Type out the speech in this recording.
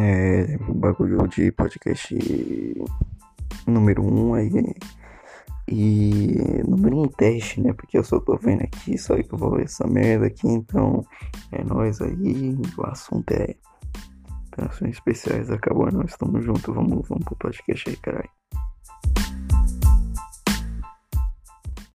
É, bagulho de podcast número 1 um aí. E número um teste, né? Porque eu só tô vendo aqui, só que eu vou ver essa merda aqui, então é nóis aí. O assunto é operações especiais. Acabou, nós estamos juntos. Vamos, vamos pro podcast aí, caralho.